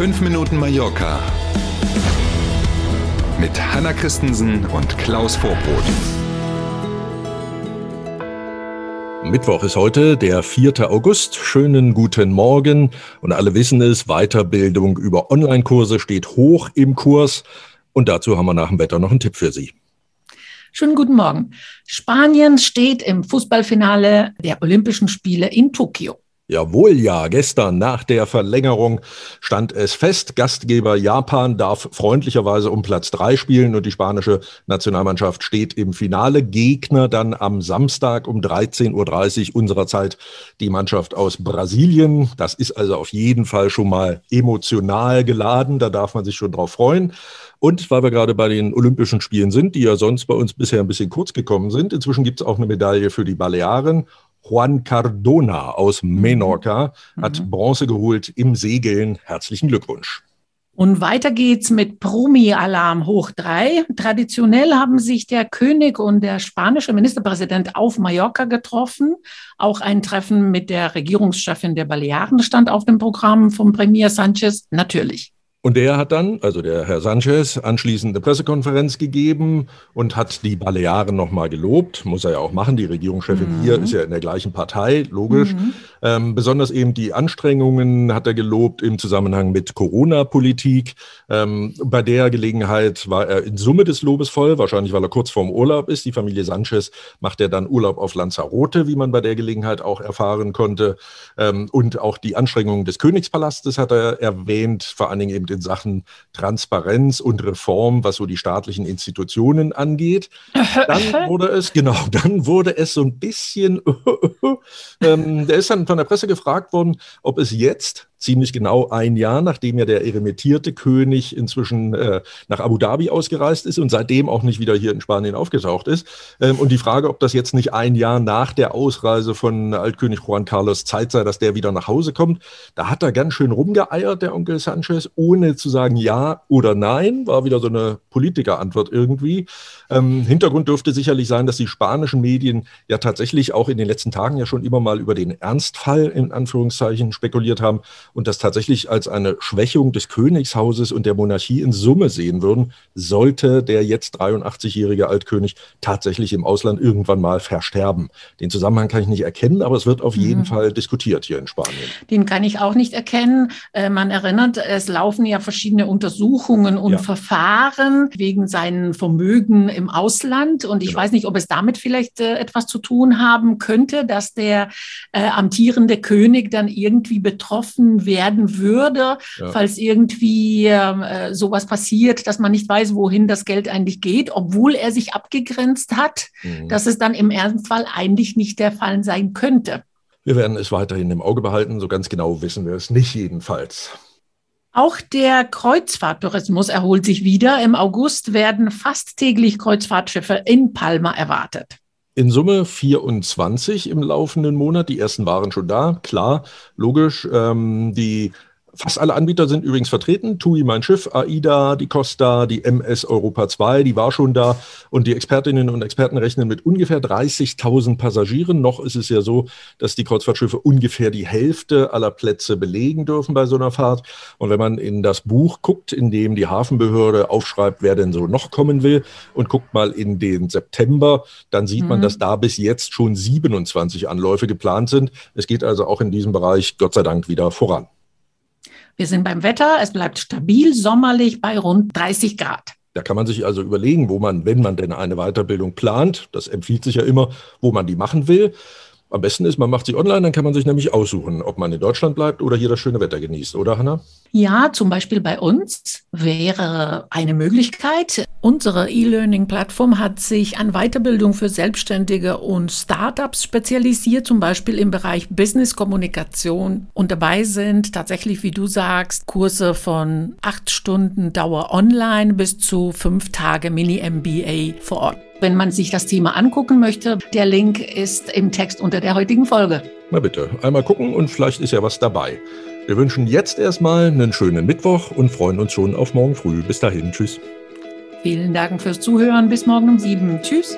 5 Minuten Mallorca mit Hanna Christensen und Klaus Vorbrot. Mittwoch ist heute der 4. August. Schönen guten Morgen. Und alle wissen es, Weiterbildung über Online-Kurse steht hoch im Kurs. Und dazu haben wir nach dem Wetter noch einen Tipp für Sie. Schönen guten Morgen. Spanien steht im Fußballfinale der Olympischen Spiele in Tokio. Jawohl, ja. Gestern nach der Verlängerung stand es fest. Gastgeber Japan darf freundlicherweise um Platz drei spielen und die spanische Nationalmannschaft steht im Finale. Gegner dann am Samstag um 13.30 Uhr unserer Zeit die Mannschaft aus Brasilien. Das ist also auf jeden Fall schon mal emotional geladen. Da darf man sich schon drauf freuen. Und weil wir gerade bei den Olympischen Spielen sind, die ja sonst bei uns bisher ein bisschen kurz gekommen sind, inzwischen gibt es auch eine Medaille für die Balearen. Juan Cardona aus mhm. Menorca hat mhm. Bronze geholt im Segeln. Herzlichen Glückwunsch. Und weiter geht's mit Promi-Alarm hoch drei. Traditionell haben sich der König und der spanische Ministerpräsident auf Mallorca getroffen. Auch ein Treffen mit der Regierungschefin der Balearen stand auf dem Programm von Premier Sanchez. Natürlich. Und der hat dann, also der Herr Sanchez, anschließend eine Pressekonferenz gegeben und hat die Balearen nochmal gelobt. Muss er ja auch machen. Die Regierungschefin mhm. hier ist ja in der gleichen Partei, logisch. Mhm. Ähm, besonders eben die Anstrengungen hat er gelobt im Zusammenhang mit Corona-Politik. Ähm, bei der Gelegenheit war er in Summe des Lobes voll, wahrscheinlich weil er kurz vorm Urlaub ist. Die Familie Sanchez macht ja dann Urlaub auf Lanzarote, wie man bei der Gelegenheit auch erfahren konnte. Ähm, und auch die Anstrengungen des Königspalastes hat er erwähnt, vor allen Dingen eben in Sachen Transparenz und Reform, was so die staatlichen Institutionen angeht. Dann wurde es, genau, dann wurde es so ein bisschen, ähm, der ist dann von der Presse gefragt worden, ob es jetzt ziemlich genau ein Jahr, nachdem ja der eremittierte König inzwischen äh, nach Abu Dhabi ausgereist ist und seitdem auch nicht wieder hier in Spanien aufgetaucht ist. Ähm, und die Frage, ob das jetzt nicht ein Jahr nach der Ausreise von Altkönig Juan Carlos Zeit sei, dass der wieder nach Hause kommt, da hat er ganz schön rumgeeiert, der Onkel Sanchez, ohne zu sagen ja oder nein, war wieder so eine Politikerantwort irgendwie. Ähm, Hintergrund dürfte sicherlich sein, dass die spanischen Medien ja tatsächlich auch in den letzten Tagen ja schon immer mal über den Ernstfall in Anführungszeichen spekuliert haben und das tatsächlich als eine Schwächung des Königshauses und der Monarchie in Summe sehen würden, sollte der jetzt 83-jährige Altkönig tatsächlich im Ausland irgendwann mal versterben. Den Zusammenhang kann ich nicht erkennen, aber es wird auf jeden mhm. Fall diskutiert hier in Spanien. Den kann ich auch nicht erkennen. Äh, man erinnert, es laufen ja verschiedene Untersuchungen und ja. Verfahren wegen seinen Vermögen im Ausland. Und ich genau. weiß nicht, ob es damit vielleicht äh, etwas zu tun haben könnte, dass der äh, amtierende König dann irgendwie betroffen werden würde, ja. falls irgendwie äh, sowas passiert, dass man nicht weiß, wohin das Geld eigentlich geht, obwohl er sich abgegrenzt hat, mhm. dass es dann im Ernstfall eigentlich nicht der Fall sein könnte. Wir werden es weiterhin im Auge behalten. So ganz genau wissen wir es nicht jedenfalls. Auch der Kreuzfahrttourismus erholt sich wieder. Im August werden fast täglich Kreuzfahrtschiffe in Palma erwartet. In Summe 24 im laufenden Monat. Die ersten waren schon da, klar, logisch. Ähm, die Fast alle Anbieter sind übrigens vertreten. TUI, mein Schiff, AIDA, die Costa, die MS Europa 2, die war schon da. Und die Expertinnen und Experten rechnen mit ungefähr 30.000 Passagieren. Noch ist es ja so, dass die Kreuzfahrtschiffe ungefähr die Hälfte aller Plätze belegen dürfen bei so einer Fahrt. Und wenn man in das Buch guckt, in dem die Hafenbehörde aufschreibt, wer denn so noch kommen will, und guckt mal in den September, dann sieht mhm. man, dass da bis jetzt schon 27 Anläufe geplant sind. Es geht also auch in diesem Bereich Gott sei Dank wieder voran. Wir sind beim Wetter, es bleibt stabil sommerlich bei rund 30 Grad. Da kann man sich also überlegen, wo man, wenn man denn eine Weiterbildung plant, das empfiehlt sich ja immer, wo man die machen will. Am besten ist, man macht sie online, dann kann man sich nämlich aussuchen, ob man in Deutschland bleibt oder hier das schöne Wetter genießt, oder Hanna? Ja, zum Beispiel bei uns wäre eine Möglichkeit. Unsere E-Learning-Plattform hat sich an Weiterbildung für Selbstständige und Startups spezialisiert, zum Beispiel im Bereich Business-Kommunikation. Und dabei sind tatsächlich, wie du sagst, Kurse von acht Stunden Dauer online bis zu fünf Tage Mini-MBA vor Ort. Wenn man sich das Thema angucken möchte, der Link ist im Text unter der heutigen Folge. Na bitte, einmal gucken und vielleicht ist ja was dabei. Wir wünschen jetzt erstmal einen schönen Mittwoch und freuen uns schon auf morgen früh. Bis dahin, tschüss. Vielen Dank fürs Zuhören. Bis morgen um sieben. Tschüss.